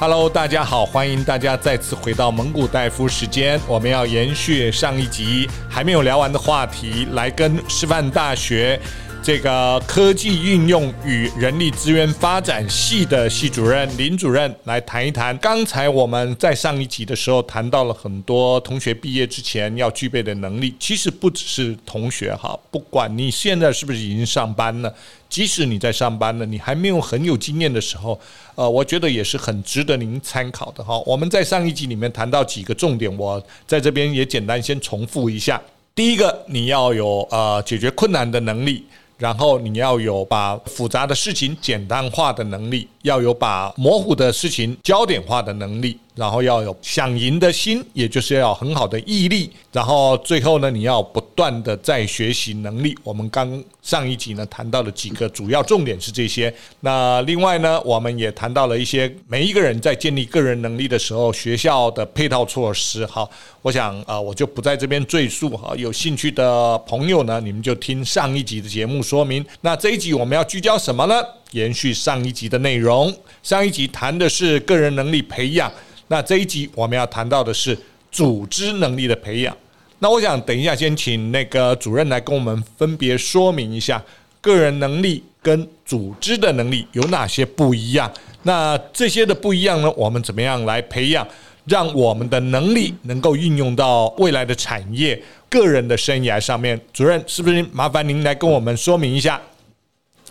Hello，大家好，欢迎大家再次回到蒙古大夫时间。我们要延续上一集还没有聊完的话题，来跟师范大学这个科技应用与人力资源发展系的系主任林主任来谈一谈。刚才我们在上一集的时候谈到了很多同学毕业之前要具备的能力，其实不只是同学哈，不管你现在是不是已经上班了。即使你在上班了，你还没有很有经验的时候，呃，我觉得也是很值得您参考的哈。我们在上一集里面谈到几个重点，我在这边也简单先重复一下。第一个，你要有呃解决困难的能力，然后你要有把复杂的事情简单化的能力，要有把模糊的事情焦点化的能力。然后要有想赢的心，也就是要有很好的毅力。然后最后呢，你要不断的在学习能力。我们刚上一集呢谈到了几个主要重点是这些。那另外呢，我们也谈到了一些每一个人在建立个人能力的时候，学校的配套措施。好，我想啊，我就不在这边赘述哈。有兴趣的朋友呢，你们就听上一集的节目说明。那这一集我们要聚焦什么呢？延续上一集的内容。上一集谈的是个人能力培养。那这一集我们要谈到的是组织能力的培养。那我想等一下先请那个主任来跟我们分别说明一下个人能力跟组织的能力有哪些不一样。那这些的不一样呢，我们怎么样来培养，让我们的能力能够运用到未来的产业、个人的生涯上面？主任，是不是麻烦您来跟我们说明一下？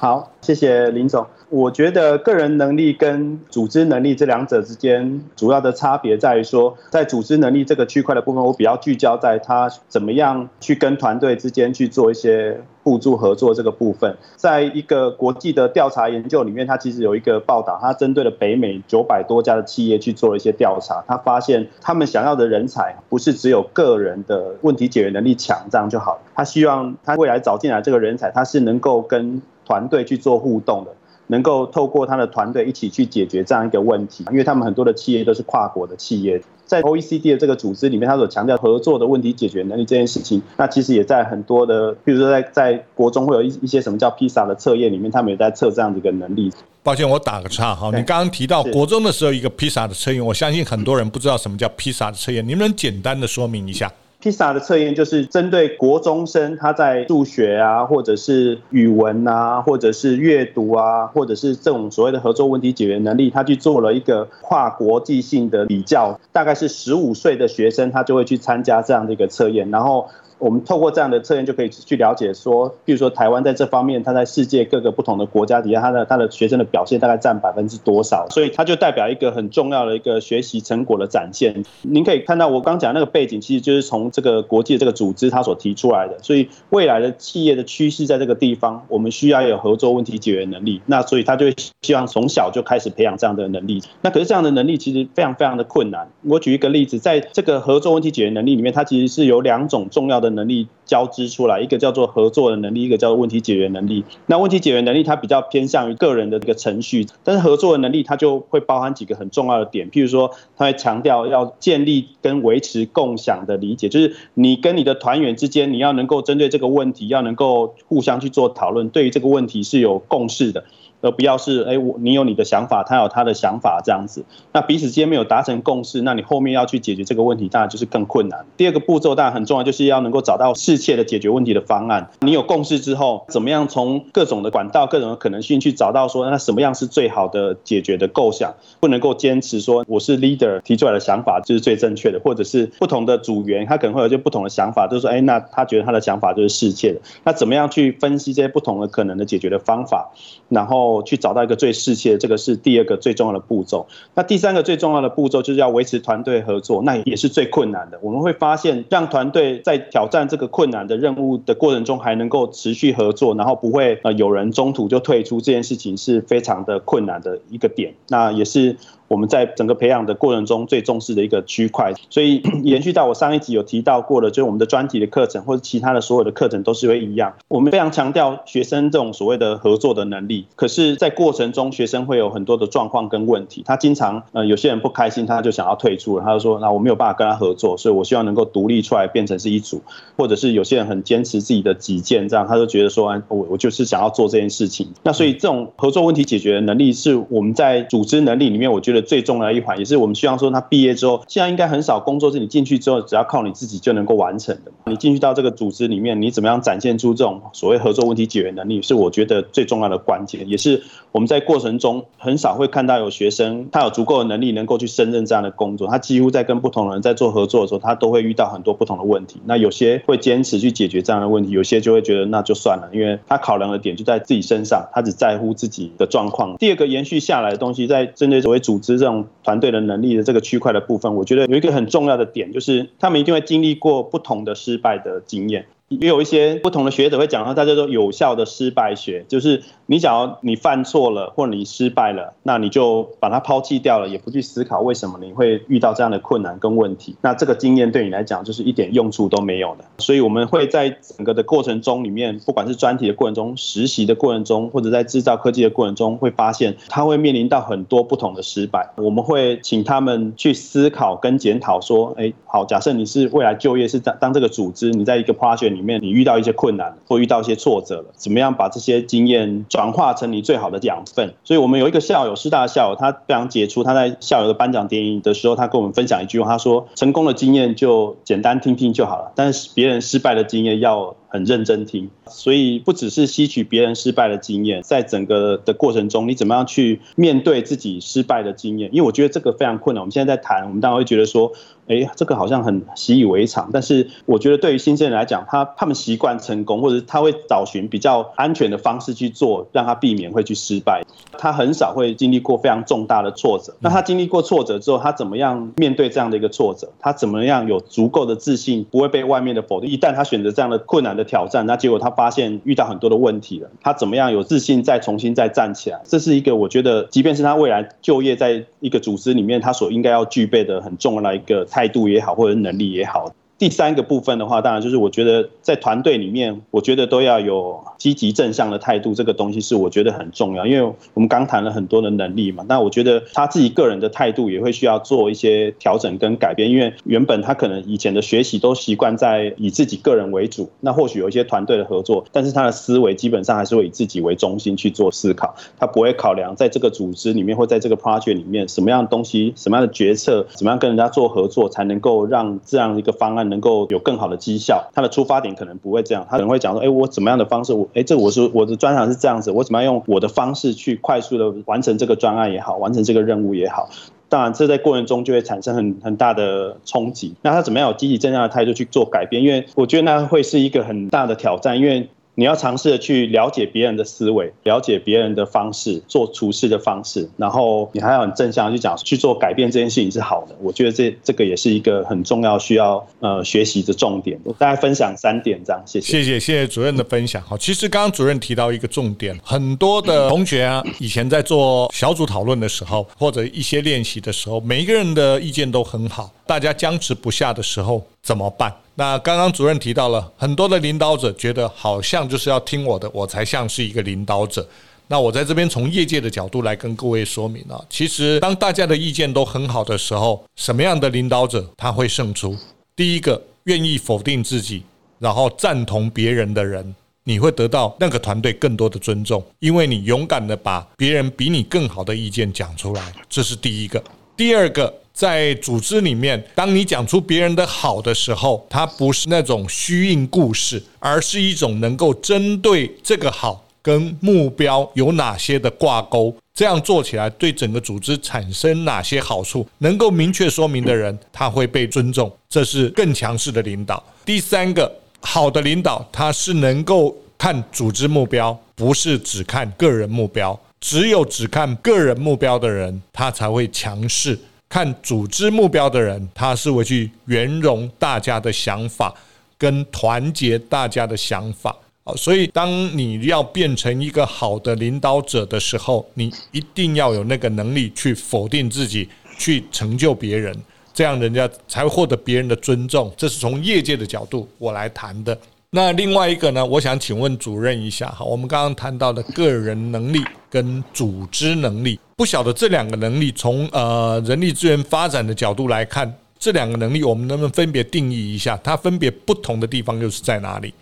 好，谢谢林总。我觉得个人能力跟组织能力这两者之间主要的差别在于说，在组织能力这个区块的部分，我比较聚焦在他怎么样去跟团队之间去做一些互助合作这个部分。在一个国际的调查研究里面，他其实有一个报道，他针对了北美九百多家的企业去做了一些调查，他发现他们想要的人才不是只有个人的问题解决能力强这样就好，他希望他未来找进来这个人才，他是能够跟团队去做互动的。能够透过他的团队一起去解决这样一个问题，因为他们很多的企业都是跨国的企业，在 OECD 的这个组织里面，他所强调合作的问题解决能力这件事情，那其实也在很多的，比如说在在国中会有一一些什么叫 PISA 的测验里面，他们也在测这样的一个能力。抱歉，我打个岔哈，你刚刚提到国中的时候一个 PISA 的测验，我相信很多人不知道什么叫 PISA 的测验，你们能简单的说明一下？披披萨的测验就是针对国中生，他在数学啊，或者是语文啊，或者是阅读啊，或者是这种所谓的合作问题解决能力，他去做了一个跨国际性的比较，大概是十五岁的学生，他就会去参加这样的一个测验，然后。我们透过这样的测验就可以去了解说，比如说台湾在这方面，它在世界各个不同的国家底下，它的它的学生的表现大概占百分之多少？所以它就代表一个很重要的一个学习成果的展现。您可以看到我刚讲那个背景，其实就是从这个国际的这个组织它所提出来的。所以未来的企业的趋势在这个地方，我们需要有合作问题解决能力。那所以他就希望从小就开始培养这样的能力。那可是这样的能力其实非常非常的困难。我举一个例子，在这个合作问题解决能力里面，它其实是有两种重要的。能力交织出来，一个叫做合作的能力，一个叫做问题解决能力。那问题解决能力它比较偏向于个人的一个程序，但是合作的能力它就会包含几个很重要的点，譬如说，它会强调要建立跟维持共享的理解，就是你跟你的团员之间，你要能够针对这个问题，要能够互相去做讨论，对于这个问题是有共识的。而不要是哎，我你有你的想法，他有他的想法这样子，那彼此之间没有达成共识，那你后面要去解决这个问题，当然就是更困难。第二个步骤当然很重要，就是要能够找到适切的解决问题的方案。你有共识之后，怎么样从各种的管道、各种的可能性去找到说，那什么样是最好的解决的构想？不能够坚持说我是 leader 提出来的想法就是最正确的，或者是不同的组员他可能会有一些不同的想法，就是说哎，那他觉得他的想法就是适切的。那怎么样去分析这些不同的可能的解决的方法，然后。去找到一个最适切的，这个是第二个最重要的步骤。那第三个最重要的步骤就是要维持团队合作，那也是最困难的。我们会发现，让团队在挑战这个困难的任务的过程中，还能够持续合作，然后不会呃有人中途就退出，这件事情是非常的困难的一个点。那也是。我们在整个培养的过程中最重视的一个区块，所以 延续到我上一集有提到过的，就是我们的专题的课程或者其他的所有的课程都是会一样。我们非常强调学生这种所谓的合作的能力，可是在过程中学生会有很多的状况跟问题，他经常呃有些人不开心，他就想要退出了，他就说那我没有办法跟他合作，所以我希望能够独立出来变成是一组，或者是有些人很坚持自己的己见，这样他就觉得说我我就是想要做这件事情。那所以这种合作问题解决的能力是我们在组织能力里面我觉得最重要的一环，也是我们希望说他毕业之后，现在应该很少工作是你进去之后只要靠你自己就能够完成的。你进去到这个组织里面，你怎么样展现出这种所谓合作问题解决能力，是我觉得最重要的关键，也是我们在过程中很少会看到有学生他有足够的能力能够去胜任这样的工作。他几乎在跟不同的人在做合作的时候，他都会遇到很多不同的问题。那有些会坚持去解决这样的问题，有些就会觉得那就算了，因为他考量的点就在自己身上，他只在乎自己的状况。第二个延续下来的东西，在针对所谓组织这种团队的能力的这个区块的部分，我觉得有一个很重要的点，就是他们一定会经历过不同的失败的经验。也有一些不同的学者会讲到，大家都有效的失败学，就是你想要你犯错了或者你失败了，那你就把它抛弃掉了，也不去思考为什么你会遇到这样的困难跟问题。那这个经验对你来讲就是一点用处都没有的。所以我们会在整个的过程中里面，不管是专题的过程中、实习的过程中，或者在制造科技的过程中，会发现他会面临到很多不同的失败。我们会请他们去思考跟检讨说，哎，好，假设你是未来就业是当当这个组织，你在一个 project 里面你遇到一些困难或遇到一些挫折了，怎么样把这些经验转化成你最好的养分？所以我们有一个校友，师大的校友，他非常杰出。他在校友的颁奖典礼的时候，他跟我们分享一句话，他说：“成功的经验就简单听听就好了，但是别人失败的经验要很认真听。”所以不只是吸取别人失败的经验，在整个的过程中，你怎么样去面对自己失败的经验？因为我觉得这个非常困难。我们现在在谈，我们当然会觉得说。哎，这个好像很习以为常，但是我觉得对于新生人来讲，他他们习惯成功，或者他会找寻比较安全的方式去做，让他避免会去失败。他很少会经历过非常重大的挫折。那他经历过挫折之后，他怎么样面对这样的一个挫折？他怎么样有足够的自信，不会被外面的否定？一旦他选择这样的困难的挑战，那结果他发现遇到很多的问题了，他怎么样有自信再重新再站起来？这是一个我觉得，即便是他未来就业在一个组织里面，他所应该要具备的很重要的一个。态度也好，或者能力也好。第三个部分的话，当然就是我觉得在团队里面，我觉得都要有积极正向的态度。这个东西是我觉得很重要，因为我们刚谈了很多的能力嘛。那我觉得他自己个人的态度也会需要做一些调整跟改变，因为原本他可能以前的学习都习惯在以自己个人为主，那或许有一些团队的合作，但是他的思维基本上还是会以自己为中心去做思考，他不会考量在这个组织里面或在这个 project 里面什么样的东西、什么样的决策、怎么样跟人家做合作，才能够让这样一个方案。能够有更好的绩效，他的出发点可能不会这样，他可能会讲说，哎，我怎么样的方式，我，哎，这我是我的专长是这样子，我怎么样用我的方式去快速的完成这个专案也好，完成这个任务也好，当然这在过程中就会产生很很大的冲击。那他怎么样有积极正向的态度去做改变？因为我觉得那会是一个很大的挑战，因为。你要尝试的去了解别人的思维，了解别人的方式，做处事的方式，然后你还要很正向去讲去做改变这件事情是好的。我觉得这这个也是一个很重要需要呃学习的重点。我大概分享三点这样，谢谢。谢谢谢谢主任的分享。好，其实刚刚主任提到一个重点，很多的同学啊，以前在做小组讨论的时候，或者一些练习的时候，每一个人的意见都很好，大家僵持不下的时候怎么办？那刚刚主任提到了很多的领导者觉得好像就是要听我的，我才像是一个领导者。那我在这边从业界的角度来跟各位说明啊，其实当大家的意见都很好的时候，什么样的领导者他会胜出？第一个，愿意否定自己，然后赞同别人的人，你会得到那个团队更多的尊重，因为你勇敢的把别人比你更好的意见讲出来，这是第一个。第二个。在组织里面，当你讲出别人的好的时候，它不是那种虚应故事，而是一种能够针对这个好跟目标有哪些的挂钩，这样做起来对整个组织产生哪些好处，能够明确说明的人，他会被尊重，这是更强势的领导。第三个，好的领导，他是能够看组织目标，不是只看个人目标。只有只看个人目标的人，他才会强势。看组织目标的人，他是会去圆融大家的想法，跟团结大家的想法。所以当你要变成一个好的领导者的时候，你一定要有那个能力去否定自己，去成就别人，这样人家才会获得别人的尊重。这是从业界的角度我来谈的。那另外一个呢，我想请问主任一下哈，我们刚刚谈到的个人能力跟组织能力，不晓得这两个能力从呃人力资源发展的角度来看，这两个能力我们能不能分别定义一下？它分别不同的地方又是在哪里？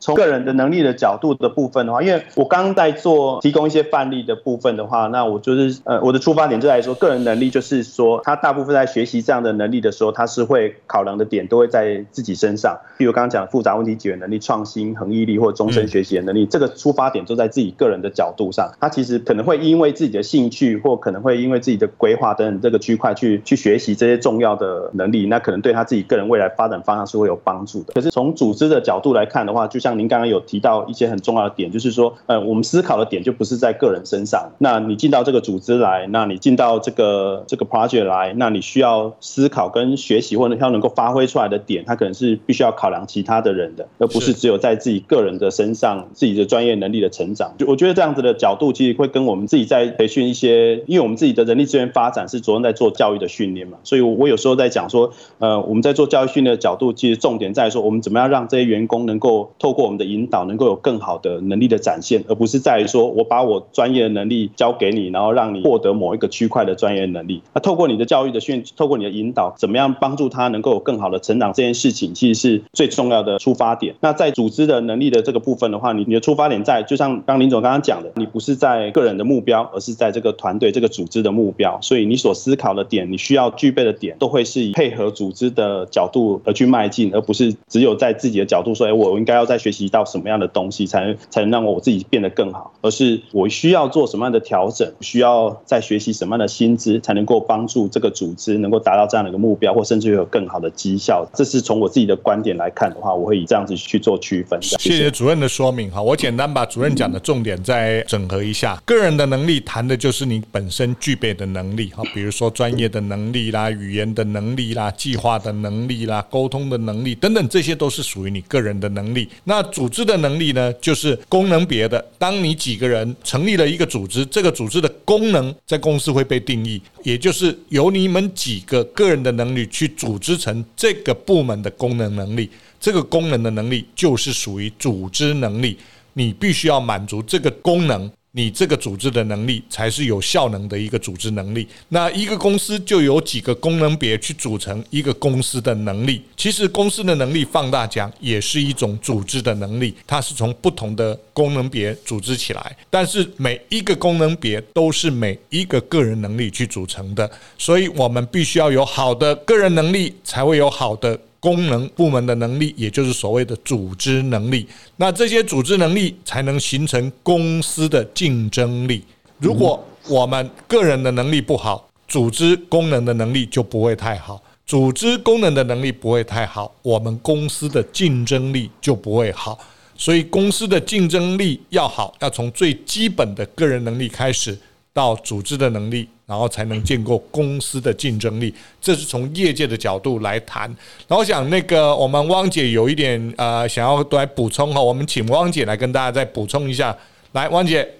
从个人的能力的角度的部分的话，因为我刚刚在做提供一些范例的部分的话，那我就是呃我的出发点就来说，个人能力就是说，他大部分在学习这样的能力的时候，他是会考量的点都会在自己身上，比如刚刚讲的复杂问题解决能力、创新、恒毅力或终身学习的能力，这个出发点都在自己个人的角度上，他其实可能会因为自己的兴趣或可能会因为自己的规划等等这个区块去去学习这些重要的能力，那可能对他自己个人未来发展方向是会有帮助的。可是从组织的角度来看的话，就像像您刚刚有提到一些很重要的点，就是说，呃，我们思考的点就不是在个人身上。那你进到这个组织来，那你进到这个这个 project 来，那你需要思考跟学习，或者要能够发挥出来的点，它可能是必须要考量其他的人的，而不是只有在自己个人的身上，自己的专业能力的成长。就我觉得这样子的角度，其实会跟我们自己在培训一些，因为我们自己的人力资源发展是着重在做教育的训练嘛，所以我有时候在讲说，呃，我们在做教育训练的角度，其实重点在说，我们怎么样让这些员工能够透过我们的引导，能够有更好的能力的展现，而不是在于说我把我专业的能力交给你，然后让你获得某一个区块的专业能力。那透过你的教育的训，透过你的引导，怎么样帮助他能够有更好的成长，这件事情其实是最重要的出发点。那在组织的能力的这个部分的话，你你的出发点在，就像刚林总刚刚讲的，你不是在个人的目标，而是在这个团队这个组织的目标。所以你所思考的点，你需要具备的点，都会是以配合组织的角度而去迈进，而不是只有在自己的角度说，哎，我应该要再学学习到什么样的东西。才能才能让我自己变得更好，而是我需要做什么样的调整，需要再学习什么样的薪资，才能够帮助这个组织能够达到这样的一个目标，或甚至有更好的绩效。这是从我自己的观点来看的话，我会以这样子去做区分。谢谢主任的说明哈，我简单把主任讲的重点再整合一下。个人的能力谈的就是你本身具备的能力哈，比如说专业的能力啦、语言的能力啦、计划的能力啦、沟通的能力等等，这些都是属于你个人的能力。那组织的能力呢？就是功能别的，当你几个人成立了一个组织，这个组织的功能在公司会被定义，也就是由你们几个个人的能力去组织成这个部门的功能能力，这个功能的能力就是属于组织能力，你必须要满足这个功能。你这个组织的能力才是有效能的一个组织能力。那一个公司就有几个功能别去组成一个公司的能力。其实公司的能力放大讲也是一种组织的能力，它是从不同的功能别组织起来。但是每一个功能别都是每一个个人能力去组成的，所以我们必须要有好的个人能力，才会有好的。功能部门的能力，也就是所谓的组织能力，那这些组织能力才能形成公司的竞争力。如果我们个人的能力不好，组织功能的能力就不会太好。组织功能的能力不会太好，我们公司的竞争力就不会好。所以，公司的竞争力要好，要从最基本的个人能力开始，到组织的能力。然后才能建构公司的竞争力，这是从业界的角度来谈。然后想那个我们汪姐有一点呃想要来补充哈，我们请汪姐来跟大家再补充一下。来，汪姐。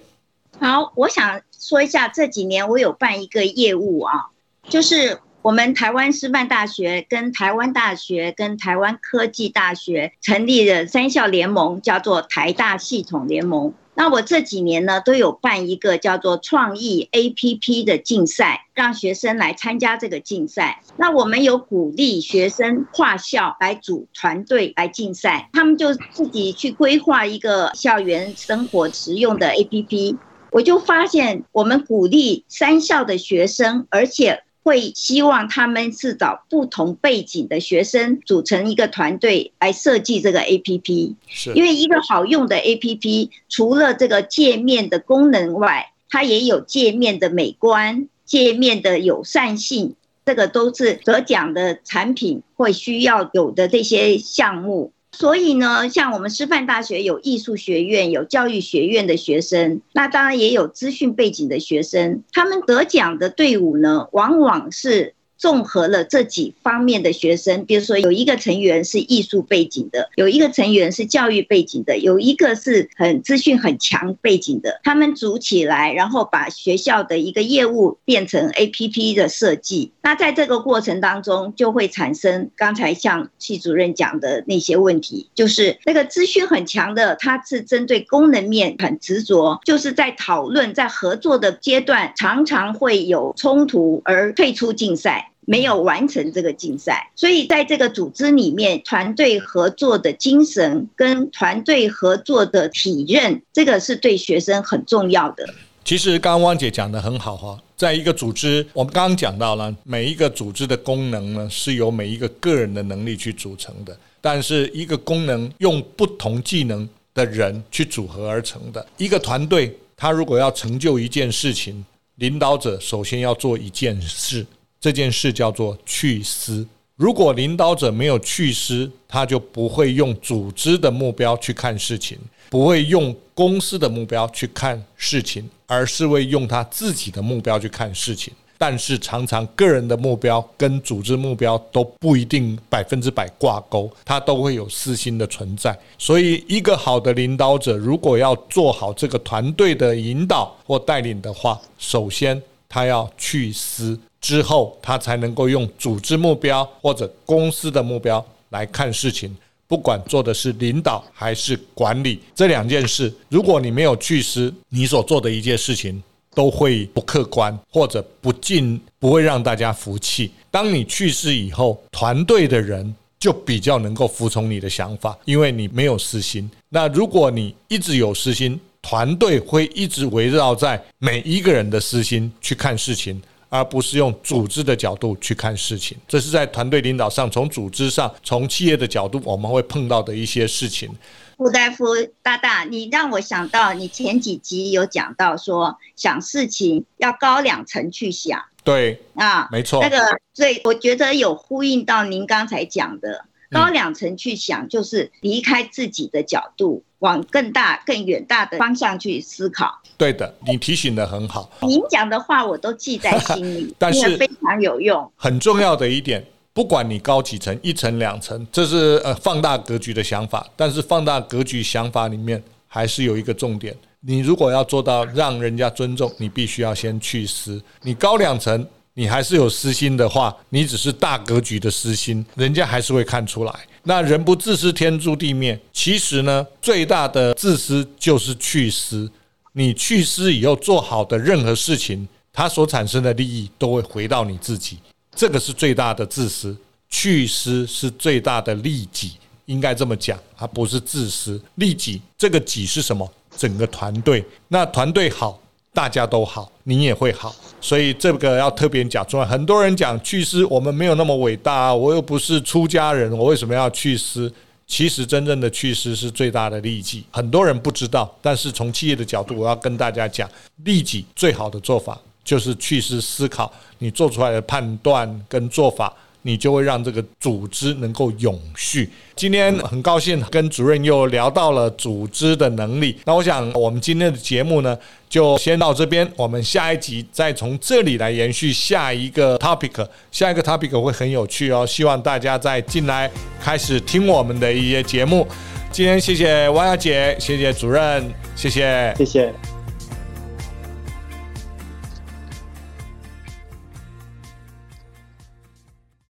好，我想说一下这几年我有办一个业务啊，就是我们台湾师范大学跟台湾大学跟台湾科技大学成立的三校联盟，叫做台大系统联盟。那我这几年呢，都有办一个叫做创意 APP 的竞赛，让学生来参加这个竞赛。那我们有鼓励学生跨校来组团队来竞赛，他们就自己去规划一个校园生活实用的 APP。我就发现，我们鼓励三校的学生，而且。会希望他们是找不同背景的学生组成一个团队来设计这个 APP，是因为一个好用的 APP，除了这个界面的功能外，它也有界面的美观、界面的友善性，这个都是得奖的产品会需要有的这些项目。所以呢，像我们师范大学有艺术学院、有教育学院的学生，那当然也有资讯背景的学生。他们得奖的队伍呢，往往是综合了这几方面的学生，比如说有一个成员是艺术背景的，有一个成员是教育背景的，有一个是很资讯很强背景的，他们组起来，然后把学校的一个业务变成 APP 的设计。那在这个过程当中，就会产生刚才像系主任讲的那些问题，就是那个资讯很强的，他是针对功能面很执着，就是在讨论在合作的阶段，常常会有冲突而退出竞赛。没有完成这个竞赛，所以在这个组织里面，团队合作的精神跟团队合作的体认，这个是对学生很重要的。其实刚刚汪姐讲的很好哈，在一个组织，我们刚刚讲到了每一个组织的功能呢，是由每一个个人的能力去组成的，但是一个功能用不同技能的人去组合而成的。一个团队，他如果要成就一件事情，领导者首先要做一件事。这件事叫做去私。如果领导者没有去私，他就不会用组织的目标去看事情，不会用公司的目标去看事情，而是会用他自己的目标去看事情。但是常常个人的目标跟组织目标都不一定百分之百挂钩，他都会有私心的存在。所以，一个好的领导者如果要做好这个团队的引导或带领的话，首先他要去思。之后，他才能够用组织目标或者公司的目标来看事情。不管做的是领导还是管理这两件事，如果你没有去思，你所做的一件事情都会不客观或者不尽，不会让大家服气。当你去私以后，团队的人就比较能够服从你的想法，因为你没有私心。那如果你一直有私心，团队会一直围绕在每一个人的私心去看事情。而不是用组织的角度去看事情，这是在团队领导上，从组织上，从企业的角度，我们会碰到的一些事情。顾大夫大大，你让我想到你前几集有讲到说，想事情要高两层去想。对啊，没错。那个，所以我觉得有呼应到您刚才讲的，高两层去想，就是离开自己的角度。往更大、更远大的方向去思考。对的，你提醒的很好。您讲的话我都记在心里，但是非常有用。很重要的一点，不管你高几层，一层、两层，这是呃放大格局的想法。但是放大格局想法里面还是有一个重点：你如果要做到让人家尊重，你必须要先去思。你高两层。你还是有私心的话，你只是大格局的私心，人家还是会看出来。那人不自私，天诛地灭。其实呢，最大的自私就是去私。你去私以后做好的任何事情，它所产生的利益都会回到你自己。这个是最大的自私，去私是最大的利己，应该这么讲，它不是自私。利己这个己是什么？整个团队。那团队好。大家都好，你也会好，所以这个要特别讲出来。很多人讲去思，我们没有那么伟大啊，我又不是出家人，我为什么要去思？其实真正的去思是最大的利己，很多人不知道。但是从企业的角度，我要跟大家讲，利己最好的做法就是去思思考，你做出来的判断跟做法。你就会让这个组织能够永续。今天很高兴跟主任又聊到了组织的能力。那我想我们今天的节目呢，就先到这边。我们下一集再从这里来延续下一个 topic。下一个 topic 会很有趣哦，希望大家再进来开始听我们的一些节目。今天谢谢王小姐，谢谢主任，谢谢，谢谢。